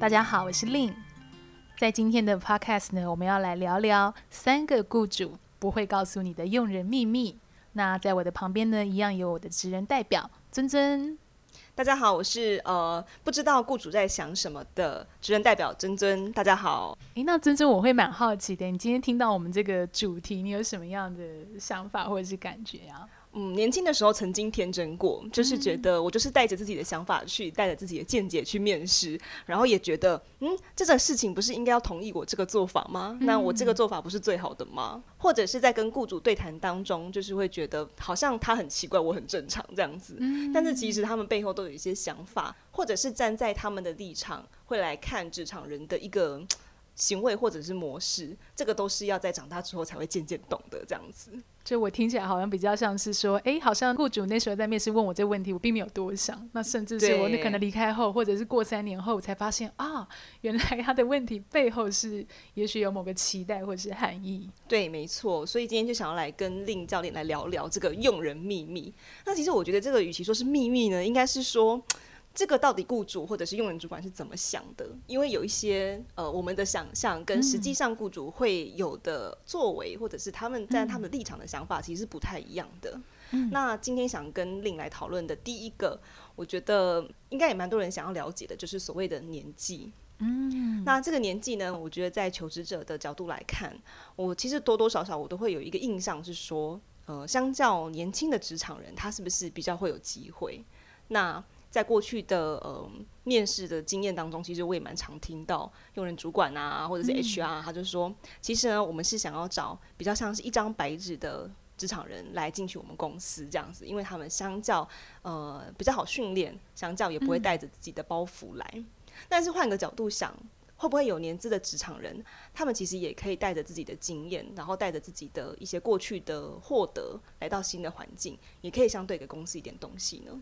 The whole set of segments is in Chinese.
大家好，我是 Lynn。在今天的 Podcast 呢，我们要来聊聊三个雇主不会告诉你的用人秘密。那在我的旁边呢，一样有我的职人代表尊尊。大家好，我是呃不知道雇主在想什么的职人代表尊尊。大家好，诶，那尊尊我会蛮好奇的，你今天听到我们这个主题，你有什么样的想法或者是感觉啊？嗯，年轻的时候曾经天真过，就是觉得我就是带着自己的想法去，带着自己的见解去面试，然后也觉得，嗯，这个事情不是应该要同意我这个做法吗？那我这个做法不是最好的吗？或者是在跟雇主对谈当中，就是会觉得好像他很奇怪，我很正常这样子。但是其实他们背后都有一些想法，或者是站在他们的立场会来看职场人的一个行为或者是模式，这个都是要在长大之后才会渐渐懂得这样子。就我听起来好像比较像是说，哎、好像雇主那时候在面试问我这个问题，我并没有多想。那甚至是我那可能离开后，或者是过三年后，我才发现啊，原来他的问题背后是也许有某个期待或是含义。对，没错。所以今天就想要来跟令教练来聊聊这个用人秘密。那其实我觉得这个与其说是秘密呢，应该是说。这个到底雇主或者是用人主管是怎么想的？因为有一些呃，我们的想象跟实际上雇主会有的作为，或者是他们在他们的立场的想法，其实是不太一样的。嗯。那今天想跟 Lynn 来讨论的第一个，我觉得应该也蛮多人想要了解的，就是所谓的年纪。嗯。那这个年纪呢，我觉得在求职者的角度来看，我其实多多少少我都会有一个印象是说，呃，相较年轻的职场人，他是不是比较会有机会？那在过去的呃面试的经验当中，其实我也蛮常听到用人主管啊，或者是 HR，他就说，其实呢，我们是想要找比较像是一张白纸的职场人来进去我们公司这样子，因为他们相较呃比较好训练，相较也不会带着自己的包袱来。但是换个角度想，会不会有年资的职场人，他们其实也可以带着自己的经验，然后带着自己的一些过去的获得，来到新的环境，也可以相对给公司一点东西呢？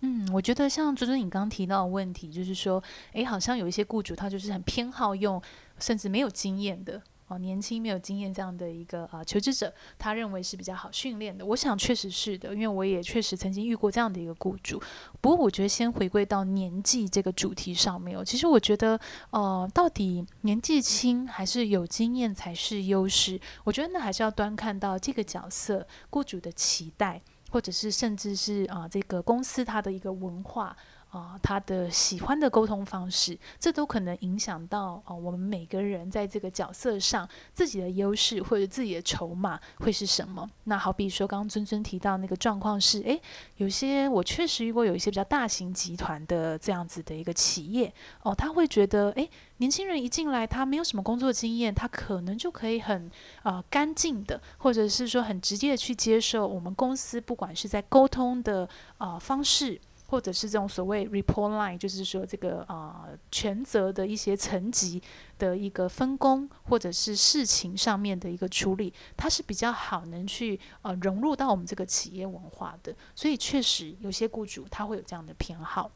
嗯，我觉得像尊尊你刚刚提到的问题，就是说，诶，好像有一些雇主他就是很偏好用，甚至没有经验的哦，年轻没有经验这样的一个啊、求职者，他认为是比较好训练的。我想确实是的，因为我也确实曾经遇过这样的一个雇主。不过我觉得先回归到年纪这个主题上面哦，其实我觉得呃，到底年纪轻还是有经验才是优势？我觉得那还是要端看到这个角色雇主的期待。或者是甚至是啊，这个公司它的一个文化啊，他的喜欢的沟通方式，这都可能影响到啊，我们每个人在这个角色上自己的优势或者自己的筹码会是什么？那好比说，刚刚尊尊提到那个状况是，诶，有些我确实遇过有一些比较大型集团的这样子的一个企业哦，他会觉得，诶。年轻人一进来，他没有什么工作经验，他可能就可以很啊、干净的，或者是说很直接的去接受我们公司，不管是在沟通的啊、方式，或者是这种所谓 report line，就是说这个啊、呃、权责的一些层级的一个分工，或者是事情上面的一个处理，它是比较好能去、呃、融入到我们这个企业文化的。所以确实有些雇主他会有这样的偏好。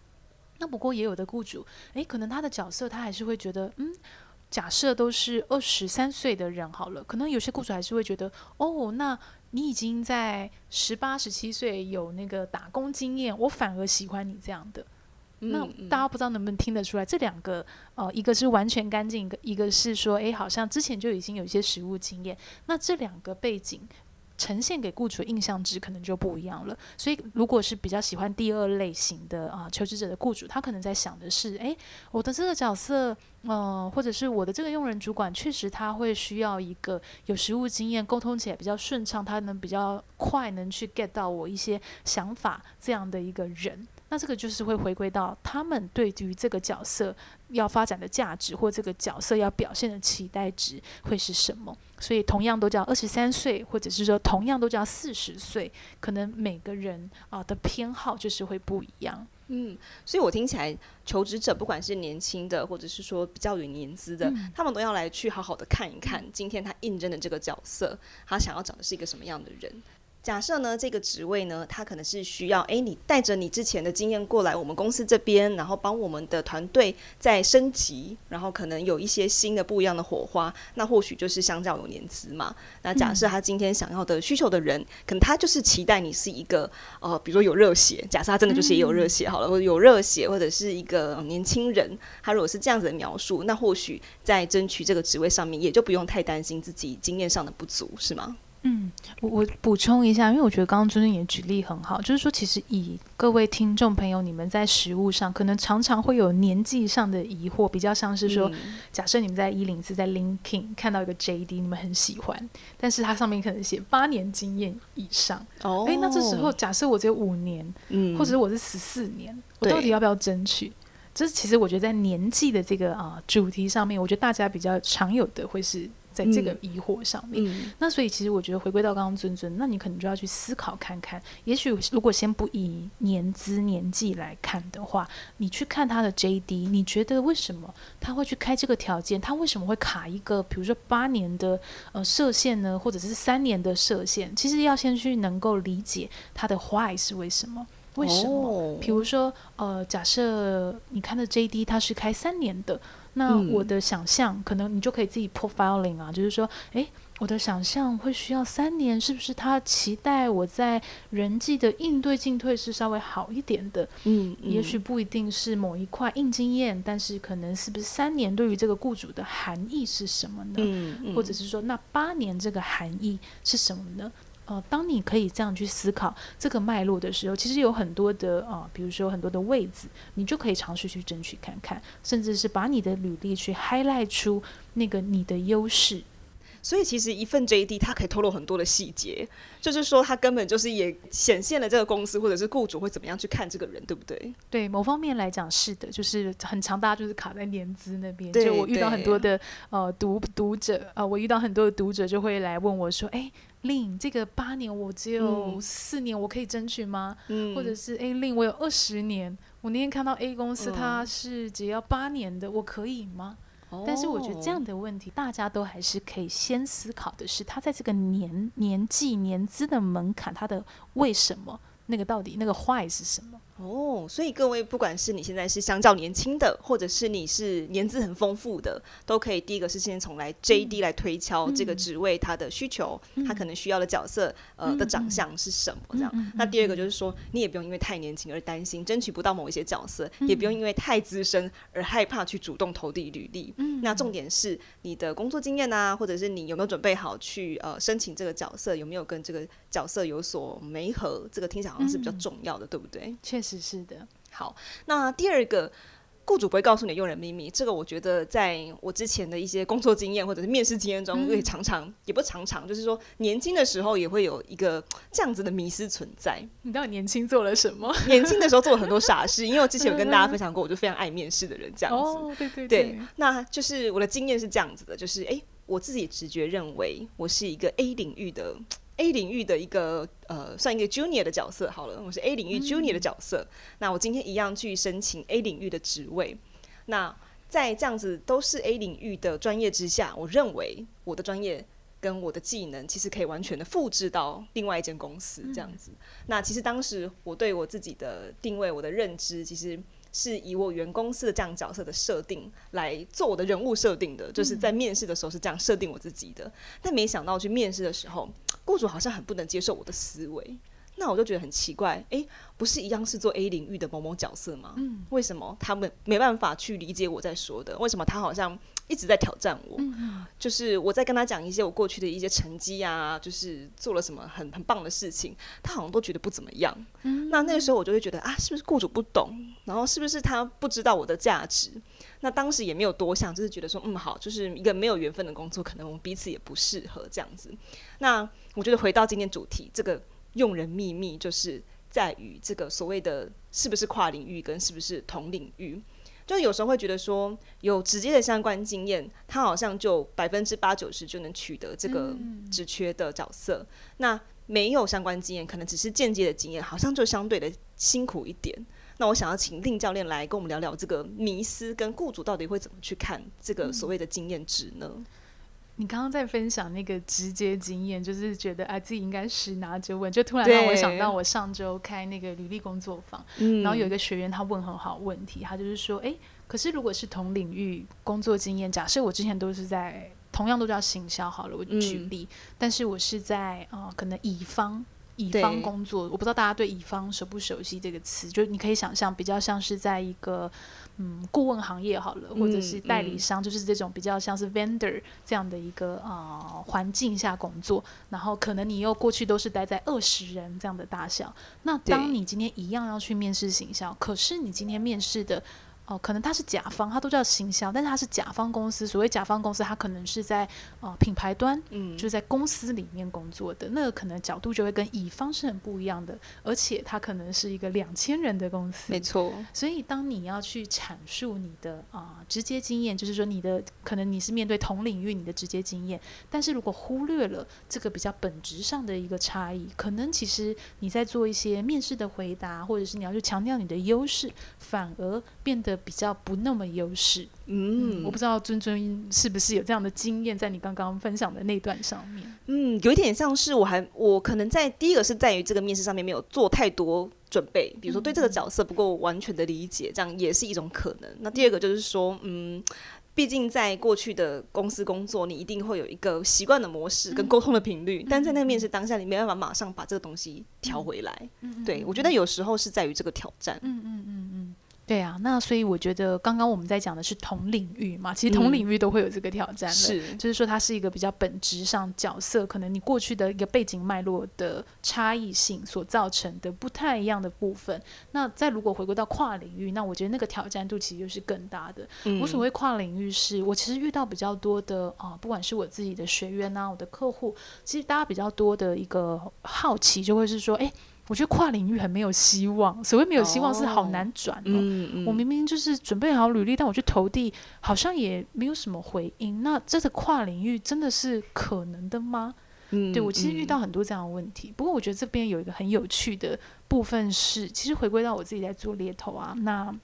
那不过也有的雇主，诶，可能他的角色他还是会觉得，嗯，假设都是二十三岁的人好了，可能有些雇主还是会觉得，哦，那你已经在十八、十七岁有那个打工经验，我反而喜欢你这样的。嗯、那大家不知道能不能听得出来，这两个，呃，一个是完全干净，一个一个是说，诶，好像之前就已经有一些实务经验，那这两个背景。呈现给雇主的印象值可能就不一样了，所以如果是比较喜欢第二类型的啊求职者的雇主，他可能在想的是，诶，我的这个角色，嗯、或者是我的这个用人主管，确实他会需要一个有实务经验、沟通起来比较顺畅，他能比较快能去 get 到我一些想法这样的一个人。那这个就是会回归到他们对于这个角色要发展的价值，或这个角色要表现的期待值会是什么？所以同样都叫二十三岁，或者是说同样都叫四十岁，可能每个人啊的偏好就是会不一样。嗯，所以我听起来，求职者不管是年轻的，或者是说比较有年资的，嗯，他们都要来去好好的看一看，今天他应征的这个角色，他想要找的是一个什么样的人。假设呢，这个职位呢，他可能是需要，哎，你带着你之前的经验过来我们公司这边，然后帮我们的团队再升级，然后可能有一些新的不一样的火花，那或许就是相较有年资嘛。那假设他今天想要的需求的人，嗯、可能他就是期待你是一个，呃，比如说有热血，假设他真的就是也有热血好了，或者有热血，或者是一个年轻人，他如果是这样子的描述，那或许在争取这个职位上面，也就不用太担心自己经验上的不足，是吗？嗯，我我补充一下，因为我觉得刚刚尊尊也举例很好，就是说，其实以各位听众朋友，你们在食物上可能常常会有年纪上的疑惑，比较像是说，嗯、假设你们在一零四在 LinkedIn 看到一个 JD，你们很喜欢，但是它上面可能写八年经验以上，哦，哎，那这时候假设我只有五年，嗯，或者是我是十四年，我到底要不要争取？这其实我觉得在年纪的这个啊、呃、主题上面，我觉得大家比较常有的会是。在这个疑惑上面，嗯、那所以其实我觉得回归到刚刚尊尊，那你可能就要去思考看看，也许如果先不以年资年纪来看的话，你去看他的 JD，你觉得为什么他会去开这个条件？他为什么会卡一个，比如说八年的呃射线呢，或者是三年的射线？其实要先去能够理解他的 why 是为什么？为什么？哦、比如说呃，假设你看的 JD 他是开三年的。那我的想象，嗯、可能你就可以自己 profiling 啊，就是说，诶，我的想象会需要三年，是不是他期待我在人际的应对进退是稍微好一点的？嗯，嗯也许不一定是某一块硬经验，但是可能是不是三年对于这个雇主的含义是什么呢？嗯嗯、或者是说，那八年这个含义是什么呢？呃，当你可以这样去思考这个脉络的时候，其实有很多的啊、比如说很多的位置，你就可以尝试去争取看看，甚至是把你的履历去 highlight 出那个你的优势。所以其实一份 JD 它可以透露很多的细节，就是说它根本就是也显现了这个公司或者是雇主会怎么样去看这个人，对不对？对，某方面来讲是的，就是很常大家就是卡在年资那边。就我遇到很多的呃读读者啊、呃，我遇到很多的读者就会来问我说，哎。令这个八年我只有四年，我可以争取吗？嗯、或者是哎，令我有二十年，我那天看到 A 公司它是只要八年的，嗯、我可以吗？但是我觉得这样的问题，大家都还是可以先思考的是，他在这个年年纪年资的门槛，他的为什么？那个到底那个坏是什么？哦，所以各位，不管是你现在是相较年轻的，或者是你是年资很丰富的，都可以第一个是先从来 JD 来推敲这个职位它的需求，嗯、他可能需要的角色呃的长相是什么这样。嗯、那第二个就是说，你也不用因为太年轻而担心争取不到某一些角色，嗯、也不用因为太资深而害怕去主动投递履历。嗯、那重点是你的工作经验啊，或者是你有没有准备好去呃申请这个角色，有没有跟这个角色有所媒合，这个听起来好像是比较重要的，嗯、对不对？确实。是是的，好。那第二个，雇主不会告诉你用人秘密，这个我觉得在我之前的一些工作经验或者是面试经验中，会常常、嗯、也不常常，就是说年轻的时候也会有一个这样子的迷思存在。你到底年轻做了什么？年轻的时候做了很多傻事，因为我之前有跟大家分享过，我就非常爱面试的人这样子。哦，对对对，对，那就是我的经验是这样子的，就是哎，我自己直觉认为我是一个 A 领域的。A 领域的一个呃，算一个 Junior 的角色好了，我是 A 领域 Junior 的角色。嗯、那我今天一样去申请 A 领域的职位。那在这样子都是 A 领域的专业之下，我认为我的专业跟我的技能其实可以完全的复制到另外一间公司这样子。嗯、那其实当时我对我自己的定位，我的认知，其实。是以我原公司的这样角色的设定来做我的人物设定的，就是在面试的时候是这样设定我自己的。但没想到去面试的时候，雇主好像很不能接受我的思维。那我就觉得很奇怪，诶，不是一样是做 A 领域的某某角色吗？嗯，为什么他们没办法去理解我在说的？为什么他好像一直在挑战我？嗯，就是我在跟他讲一些我过去的一些成绩啊，就是做了什么很很棒的事情，他好像都觉得不怎么样。嗯，那那个时候我就会觉得啊，是不是雇主不懂？然后是不是他不知道我的价值？那当时也没有多想，就是觉得说，嗯，好，就是一个没有缘分的工作，可能我们彼此也不适合这样子。那我觉得回到今天主题，这个。用人秘密就是在于这个所谓的是不是跨领域跟是不是同领域，就有时候会觉得说有直接的相关经验，他好像就百分之八九十就能取得这个职缺的角色。嗯、那没有相关经验，可能只是间接的经验，好像就相对的辛苦一点。那我想要请令教练来跟我们聊聊这个迷思，跟雇主到底会怎么去看这个所谓的经验值呢？你刚刚在分享那个直接经验，就是觉得啊自己应该十拿九稳，就突然让我想到我上周开那个履历工作坊，然后有一个学员他问很好问题，他就是说，哎，可是如果是同领域工作经验，假设我之前都是在同样都叫行销好了，我举例，嗯、但是我是在啊、呃、可能乙方。乙方工作，我不知道大家对乙方熟不熟悉这个词，就是你可以想象，比较像是在一个嗯顾问行业好了，或者是代理商，就是这种比较像是 vendor 这样的一个啊、呃、环境下工作，然后可能你又过去都是待在二十人这样的大小，那当你今天一样要去面试行销，可是你今天面试的。哦，可能他是甲方，他都叫行销，但是他是甲方公司。所谓甲方公司，他可能是在呃品牌端，嗯，就在公司里面工作的，那个可能角度就会跟乙方是很不一样的，而且他可能是一个两千人的公司，没错。所以当你要去阐述你的啊、呃、直接经验，就是说你的可能你是面对同领域你的直接经验，但是如果忽略了这个比较本质上的一个差异，可能其实你在做一些面试的回答，或者是你要去强调你的优势，反而变得。比较不那么优势，嗯，我不知道尊尊是不是有这样的经验，在你刚刚分享的那段上面，嗯，有一点像是我还我可能在第一个是在于这个面试上面没有做太多准备，比如说对这个角色不够完全的理解，这样也是一种可能。那第二个就是说，嗯，毕竟在过去的公司工作，你一定会有一个习惯的模式跟沟通的频率，但在那个面试当下，你没办法马上把这个东西调回来。嗯对，我觉得有时候是在于这个挑战。嗯嗯嗯嗯。对啊，那所以我觉得刚刚我们在讲的是同领域嘛，其实同领域都会有这个挑战的，是，就是说它是一个比较本质上角色，可能你过去的一个背景脉络的差异性所造成的不太一样的部分。那再如果回归到跨领域，那我觉得那个挑战度其实就是更大的。嗯、我所谓跨领域是，是我其实遇到比较多的啊，不管是我自己的学员呐、啊，我的客户，其实大家比较多的一个好奇就会是说，哎。我觉得跨领域很没有希望。所谓没有希望是好难转哦。嗯嗯、我明明就是准备好履历，但我去投递，好像也没有什么回应。那这个跨领域真的是可能的吗？嗯、对，我其实遇到很多这样的问题。嗯、不过我觉得这边有一个很有趣的部分是，其实回归到我自己在做猎头啊，那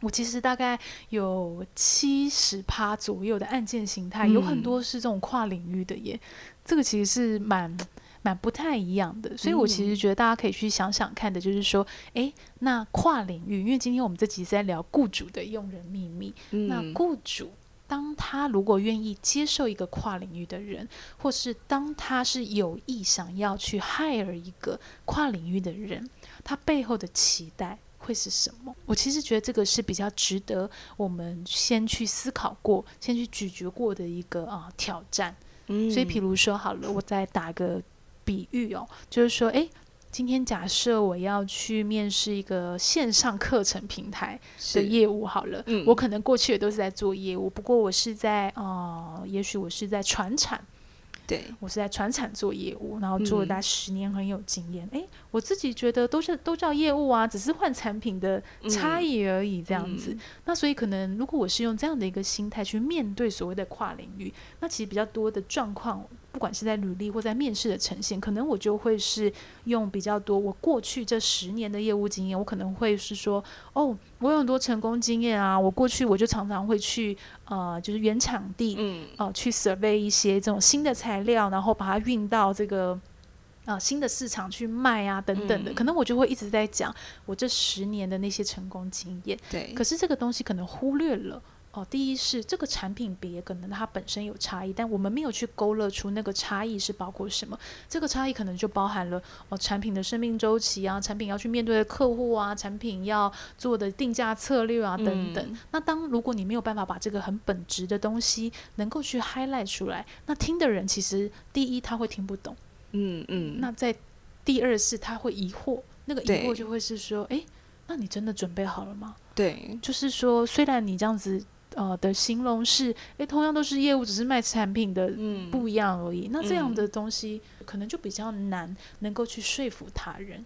我其实大概有七十趴左右的案件形态，嗯、有很多是这种跨领域的耶。这个其实是蛮。蛮不太一样的，所以我其实觉得大家可以去想想看的，就是说，哎、嗯，那跨领域，因为今天我们这集是在聊雇主的用人秘密，嗯、那雇主当他如果愿意接受一个跨领域的人，或是当他是有意想要去 hire 一个跨领域的人，他背后的期待会是什么？我其实觉得这个是比较值得我们先去思考过、先去咀嚼过的一个啊、呃、挑战。嗯、所以，比如说，好了，我再打个。比喻哦，就是说，诶，今天假设我要去面试一个线上课程平台的业务，好了，嗯、我可能过去也都是在做业务，不过我是在呃，也许我是在传产。对，我是在传产做业务，然后做了大概十年，很有经验。哎、嗯，我自己觉得都是都叫业务啊，只是换产品的差异而已，这样子。嗯嗯、那所以可能，如果我是用这样的一个心态去面对所谓的跨领域，那其实比较多的状况，不管是在履历或在面试的呈现，可能我就会是用比较多我过去这十年的业务经验，我可能会是说，哦，我有很多成功经验啊，我过去我就常常会去。呃，就是原场地，嗯，呃，去 survey 一些这种新的材料，然后把它运到这个啊新的市场去卖啊，等等的。嗯、可能我就会一直在讲我这十年的那些成功经验。对，可是这个东西可能忽略了。哦，第一是这个产品别可能它本身有差异，但我们没有去勾勒出那个差异是包括什么。这个差异可能就包含了哦，产品的生命周期啊，产品要去面对的客户啊，产品要做的定价策略啊等等。嗯、那当如果你没有办法把这个很本质的东西能够去 highlight 出来，那听的人其实第一他会听不懂，嗯嗯。嗯那在第二是他会疑惑，那个疑惑就会是说，哎，那你真的准备好了吗？对，就是说虽然你这样子。呃的形容是，诶，同样都是业务，只是卖产品的不一样而已。嗯、那这样的东西可能就比较难能够去说服他人。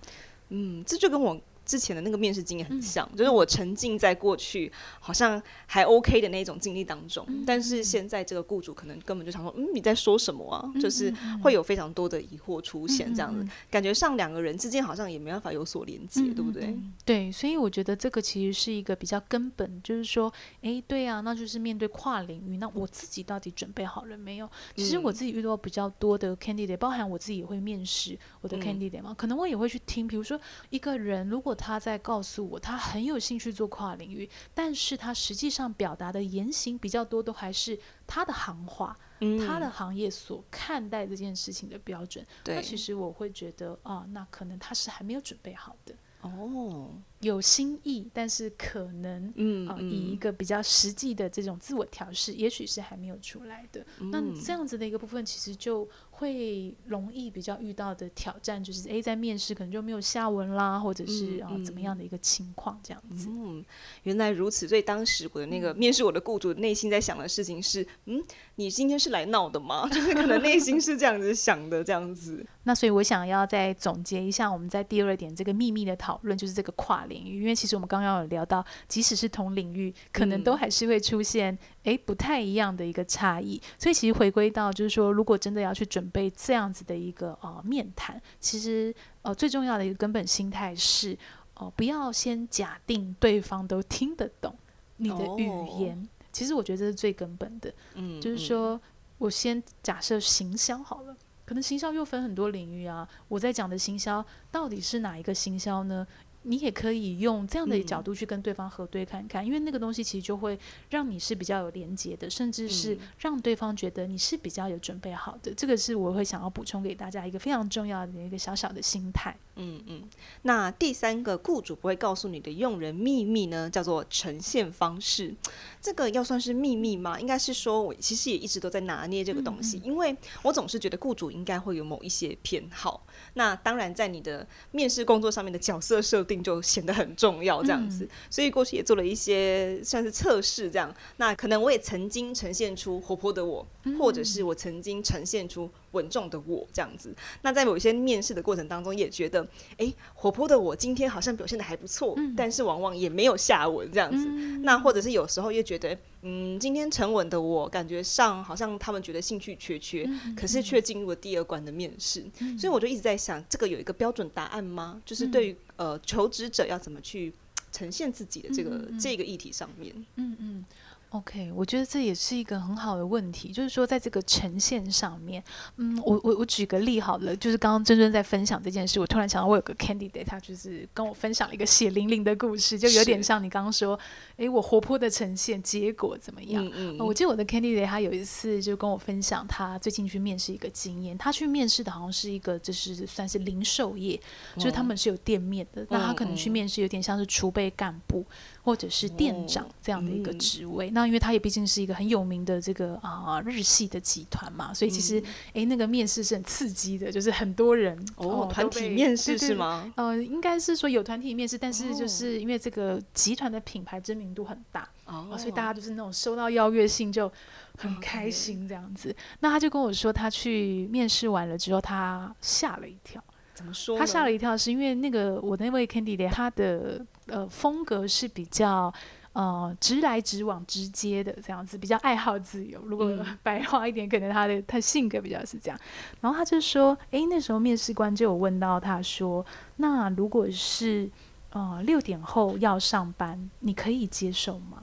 嗯，这就跟我之前的那个面试经验很像，嗯、就是我沉浸在过去好像还 OK 的那种经历当中，嗯、但是现在这个雇主可能根本就想说，嗯，你在说什么啊？嗯、就是会有非常多的疑惑出现，这样子、嗯、感觉上两个人之间好像也没办法有所连接，嗯、对不对？对，所以我觉得这个其实是一个比较根本，就是说，哎，对啊，那就是面对跨领域，那我自己到底准备好了没有？其实我自己遇到比较多的 candidate，包含我自己也会面试我的 candidate 嘛，嗯、可能我也会去听，比如说一个人如果他在告诉我他很有兴趣做跨领域，但是他实际上表达的言行比较多，都还是他的行话，嗯、他的行业所看待这件事情的标准。对那其实我会觉得啊，那可能他是还没有准备好的。哦。有心意，但是可能，嗯，呃、以一个比较实际的这种自我调试，嗯、也许是还没有出来的。嗯、那这样子的一个部分，其实就会容易比较遇到的挑战，就是诶，在面试可能就没有下文啦，或者是啊、怎么样的一个情况这样子。嗯，原来如此。所以当时我的那个面试我的雇主内心在想的事情是，嗯，你今天是来闹的吗？就是可能内心是这样子想的，这样子。那所以我想要再总结一下，我们在第二点这个秘密的讨论，就是这个跨领域，因为其实我们刚刚有聊到，即使是同领域，可能都还是会出现诶不太一样的一个差异。所以其实回归到就是说，如果真的要去准备这样子的一个呃面谈，其实呃最重要的一个根本心态是哦、呃，不要先假定对方都听得懂你的语言。哦、其实我觉得这是最根本的，嗯，就是说我先假设行销好了，可能行销又分很多领域啊。我在讲的行销到底是哪一个行销呢？你也可以用这样的角度去跟对方核对看看，嗯、因为那个东西其实就会让你是比较有连接的，甚至是让对方觉得你是比较有准备好的。嗯、这个是我会想要补充给大家一个非常重要的一个小小的心态。嗯嗯。那第三个雇主不会告诉你的用人秘密呢，叫做呈现方式。这个要算是秘密吗？应该是说我其实也一直都在拿捏这个东西，嗯嗯，因为我总是觉得雇主应该会有某一些偏好。那当然，在你的面试工作上面的角色设定就显得很重要，这样子。嗯、所以过去也做了一些算是测试，这样。那可能我也曾经呈现出活泼的我，嗯、或者是我曾经呈现出稳重的我，这样子。那在某一些面试的过程当中，也觉得，哎、欸，活泼的我今天好像表现的还不错，嗯、但是往往也没有下文，这样子。嗯、那或者是有时候又觉得，嗯，今天沉稳的我，感觉上好像他们觉得兴趣缺缺，嗯、可是却进入了第二关的面试。嗯、所以我就一直在想，这个有一个标准答案吗？就是对于呃求职者要怎么去呈现自己的这个、这个议题上面。嗯嗯。OK，我觉得这也是一个很好的问题，就是说在这个呈现上面，嗯，我我我举个例好了，就是刚刚珍珍在分享这件事，我突然想到我有个 candidate，他就是跟我分享了一个血淋淋的故事，就有点像你刚刚说，诶，我活泼的呈现，结果怎么样？嗯嗯、呃。我记得我的 candidate 他有一次就跟我分享他最近去面试一个经验，他去面试的好像是一个就是算是零售业，哦、就是他们是有店面的，那、嗯、他可能去面试有点像是储备干部或者是店长这样的一个职位，那。因为他也毕竟是一个很有名的这个啊日系的集团嘛，所以其实哎、嗯、那个面试是很刺激的，就是很多人哦团体面试是吗？呃，应该是说有团体面试，但是就是因为这个集团的品牌知名度很大哦、呃，所以大家就是那种收到邀约信就很开心这样子。那他就跟我说，他去面试完了之后，他吓了一跳。怎么说？他吓了一跳，是因为那个我那位 candidate 他的呃风格是比较。呃，直来直往、直接的这样子，比较爱好自由。如果 白话一点，可能他的他性格比较是这样。然后他就说：“诶、欸，那时候面试官就有问到他说，那如果是呃六点后要上班，你可以接受吗？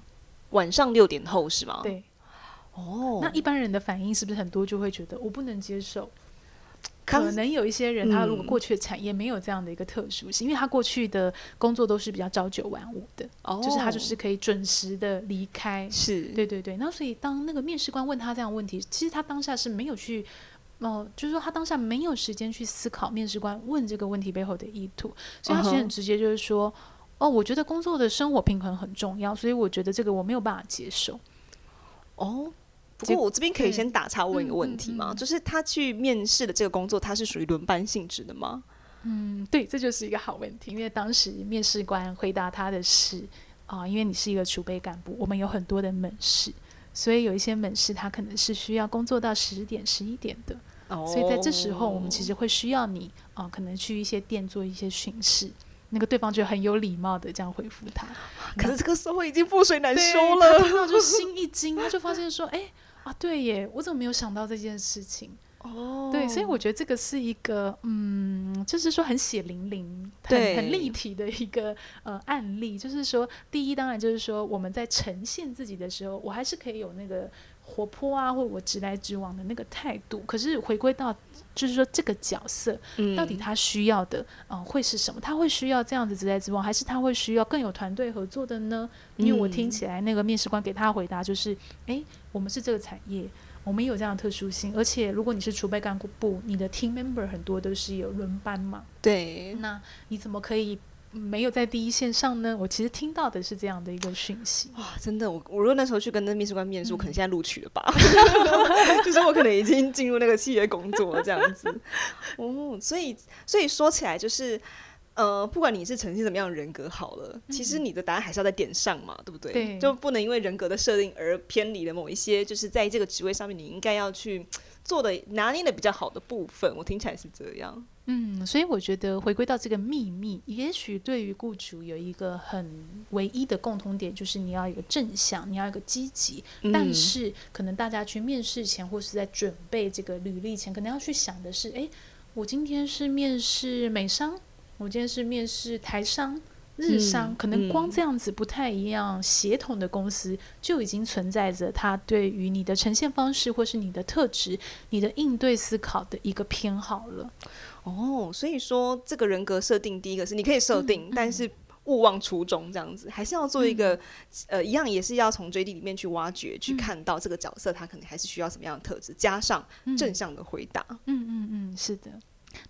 晚上六点后是吗？对。哦，那一般人的反应是不是很多就会觉得我不能接受？”可能有一些人，他如果过去的产业没有这样的一个特殊性，嗯、因为他过去的工作都是比较朝九晚五的，哦、就是他就是可以准时的离开。是，对对对。那所以当那个面试官问他这样的问题，其实他当下是没有去，哦、呃，就是说他当下没有时间去思考面试官问这个问题背后的意图，所以他其实很直接就是说，哦，哦，我觉得工作的生活平衡很重要，所以我觉得这个我没有办法接受。哦。不过我这边可以先打岔问一个问题吗？嗯嗯嗯、就是他去面试的这个工作，他是属于轮班性质的吗？嗯，对，这就是一个好问题。因为当时面试官回答他的是啊、呃，因为你是一个储备干部，我们有很多的门市，所以有一些门市他可能是需要工作到十点、十一点的。哦，所以在这时候，我们其实会需要你啊、呃，可能去一些店做一些巡视。那个对方就很有礼貌的这样回复他。可是这个社会已经覆水难收了，就心一惊，他就发现说：“哎啊，对耶，我怎么没有想到这件事情？”哦，对，所以我觉得这个是一个，嗯，就是说很血淋淋、很很立体的一个呃案例。就是说，第一，当然就是说我们在呈现自己的时候，我还是可以有那个活泼啊，或者我直来直往的那个态度。可是回归到，就是说这个角色到底他需要的，嗯、呃，会是什么？他会需要这样子直来直往，还是他会需要更有团队合作的呢？因为我听起来那个面试官给他回答就是，哎，我们是这个产业。我们也有这样的特殊性，而且如果你是储备干部，你的 team member 很多都是有轮班嘛。对，那你怎么可以没有在第一线上呢？我其实听到的是这样的一个讯息。哇，真的，我我如果那时候去跟那面试官面试，我可能现在录取了吧？就是我可能已经进入那个企业工作了这样子。哦，所以所以说起来就是。呃，不管你是呈现什么样的人格好了，嗯，其实你的答案还是要在点上嘛，对不对？对，就不能因为人格的设定而偏离了某一些，就是在这个职位上面你应该要去做的拿捏的比较好的部分。我听起来是这样。嗯，所以我觉得回归到这个秘密，也许对于雇主有一个很唯一的共同点，就是你要有个正向，你要有个积极，嗯。但是可能大家去面试前或是在准备这个履历前，可能要去想的是：哎，我今天是面试美商。我今天是面试台商、日商，嗯，可能光这样子不太一样，协同的公司就已经存在着它对于你的呈现方式，或是你的特质、你的应对思考的一个偏好了。哦，所以说这个人格设定，第一个是你可以设定，但是勿忘初衷，这样子还是要做一个、嗯、呃，一样也是要从 JD 里面去挖掘，去看到这个角色他可能还是需要什么样的特质，加上正向的回答。嗯嗯嗯，是的。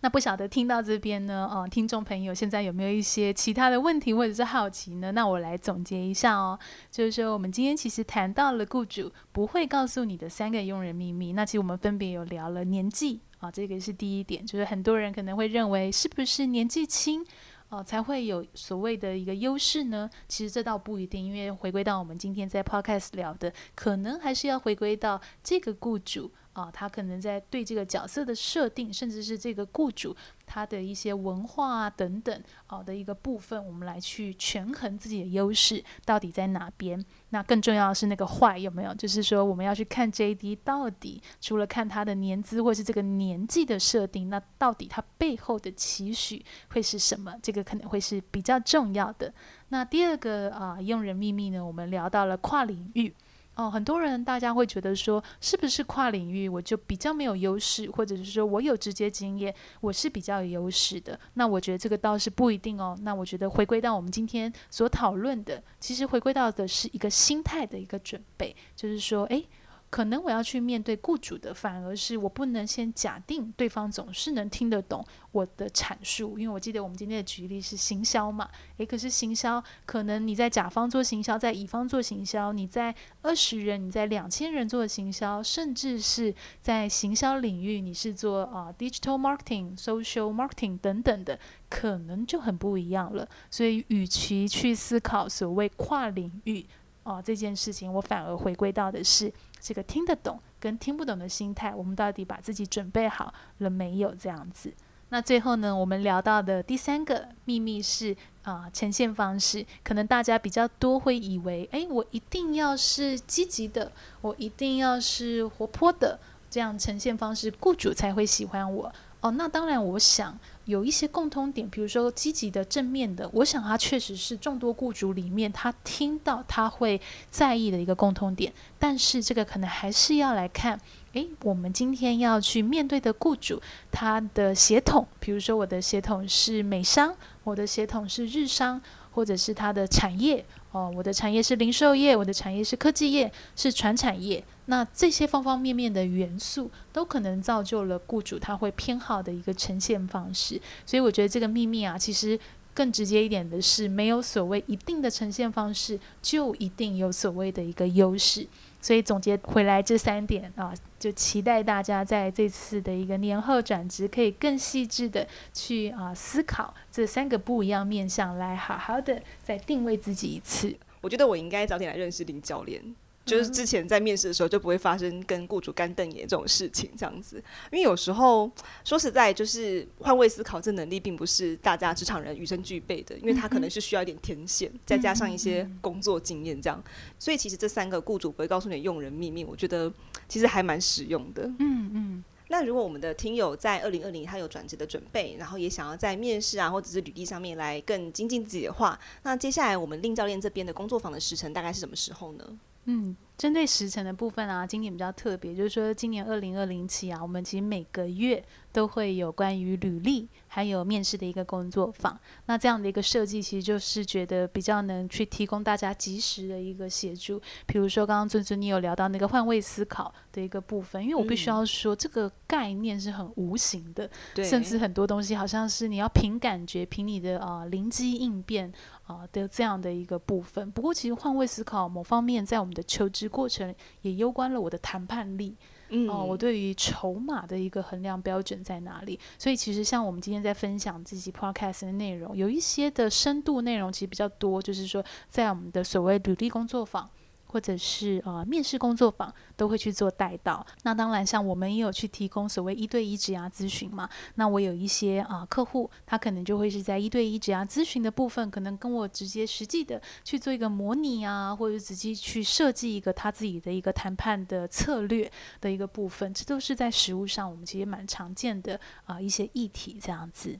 那不晓得听到这边呢，哦，听众朋友现在有没有一些其他的问题或者是好奇呢？那我来总结一下哦，就是说我们今天其实谈到了雇主不会告诉你的三个用人秘密。那其实我们分别有聊了年纪啊，这个是第一点，就是很多人可能会认为是不是年纪轻哦才会有所谓的一个优势呢？其实这倒不一定，因为回归到我们今天在 Podcast 聊的，可能还是要回归到这个雇主。啊，他可能在对这个角色的设定，甚至是这个雇主他的一些文化啊等等啊的一个部分，我们来去权衡自己的优势到底在哪边。那更重要的是那个坏有没有？就是说我们要去看 JD 到底除了看他的年资或是这个年纪的设定，那到底他背后的期许会是什么？这个可能会是比较重要的。那第二个啊，用人秘密呢，我们聊到了跨领域。哦，很多人大家会觉得说，是不是跨领域我就比较没有优势，或者是说我有直接经验，我是比较有优势的？那我觉得这个倒是不一定哦。那我觉得回归到我们今天所讨论的，其实回归到的是一个心态的一个准备，就是说，诶。可能我要去面对雇主的，反而是我不能先假定对方总是能听得懂我的阐述，因为我记得我们今天的举例是行销嘛，诶，可是行销可能你在甲方做行销，在乙方做行销，你在二十人，你在两千人做行销，甚至是在行销领域你是做啊、digital marketing、social marketing 等等的，可能就很不一样了。所以，与其去思考所谓跨领域哦、这件事情，我反而回归到的是。这个听得懂跟听不懂的心态，我们到底把自己准备好了没有？这样子。那最后呢，我们聊到的第三个秘密是啊、呈现方式。可能大家比较多会以为，哎，我一定要是积极的，我一定要是活泼的，这样呈现方式，雇主才会喜欢我。哦，那当然，我想有一些共通点，比如说积极的、正面的，我想他确实是众多雇主里面他听到他会在意的一个共通点。但是这个可能还是要来看，诶，我们今天要去面对的雇主，他的协同，比如说我的协同是美商，我的协同是日商，或者是他的产业。哦，我的产业是零售业，我的产业是科技业，是传产业。那这些方方面面的元素，都可能造就了雇主他会偏好的一个呈现方式。所以我觉得这个秘密啊，其实更直接一点的是，没有所谓一定的呈现方式，就一定有所谓的一个优势。所以总结回来这三点啊，就期待大家在这次的一个年后转职，可以更细致的去啊思考这三个不一样面向，来好好的再定位自己一次。我觉得我应该早点来认识林教练。就是之前在面试的时候就不会发生跟雇主干瞪眼这种事情，这样子。因为有时候说实在，就是换位思考这能力并不是大家职场人与生俱备的，因为他可能是需要一点天线，再加上一些工作经验这样。所以其实这三个雇主不会告诉你的用人秘密，我觉得其实还蛮实用的。嗯嗯。那如果我们的听友在二零二零他有转职的准备，然后也想要在面试啊或者是履历上面来更精进自己的话，那接下来我们令教练这边的工作坊的时程大概是什么时候呢？嗯。针对时辰的部分啊，今年比较特别，就是说今年二零二零期啊，我们其实每个月都会有关于履历还有面试的一个工作坊。那这样的一个设计，其实就是觉得比较能去提供大家及时的一个协助。比如说刚刚尊尊你有聊到那个换位思考的一个部分，因为我必须要说，这个概念是很无形的，嗯、甚至很多东西好像是你要凭感觉、凭你的啊、呃、灵机应变啊、呃、的这样的一个部分。不过其实换位思考某方面在我们的求职过程也攸关了我的谈判力，嗯，哦，我对于筹码的一个衡量标准在哪里？所以其实像我们今天在分享自己 podcast 的内容，有一些的深度内容其实比较多，就是说在我们的所谓履历工作坊。或者是呃面试工作坊都会去做带到，那当然像我们也有去提供所谓一对一职涯咨询嘛，那我有一些啊、客户，他可能就会是在一对一职涯咨询的部分，可能跟我直接实际的去做一个模拟啊，或者直接去设计一个他自己的一个谈判的策略的一个部分，这都是在实务上我们其实蛮常见的啊、一些议题这样子。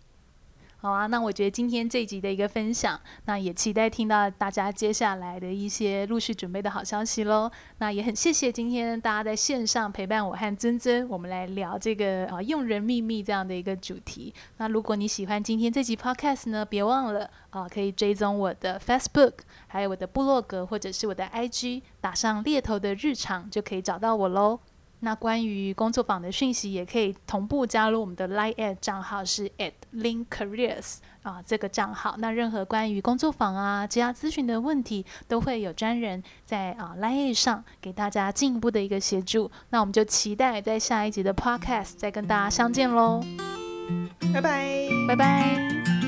好啊，那我觉得今天这一集的一个分享，那也期待听到大家接下来的一些陆续准备的好消息喽。那也很谢谢今天大家在线上陪伴我和尊尊，我们来聊这个啊用人秘密这样的一个主题。那如果你喜欢今天这集 Podcast 呢，别忘了啊可以追踪我的 Facebook，还有我的部落格或者是我的 IG，打上猎头的日常就可以找到我喽。那关于工作坊的讯息，也可以同步加入我们的 Line@ 账号是 at @linkcareers 啊，这个账号。那任何关于工作坊啊、其他咨询的问题，都会有专人在啊 Line@ 上给大家进一步的一个协助。那我们就期待在下一集的 Podcast 再跟大家相见喽，拜拜，拜拜。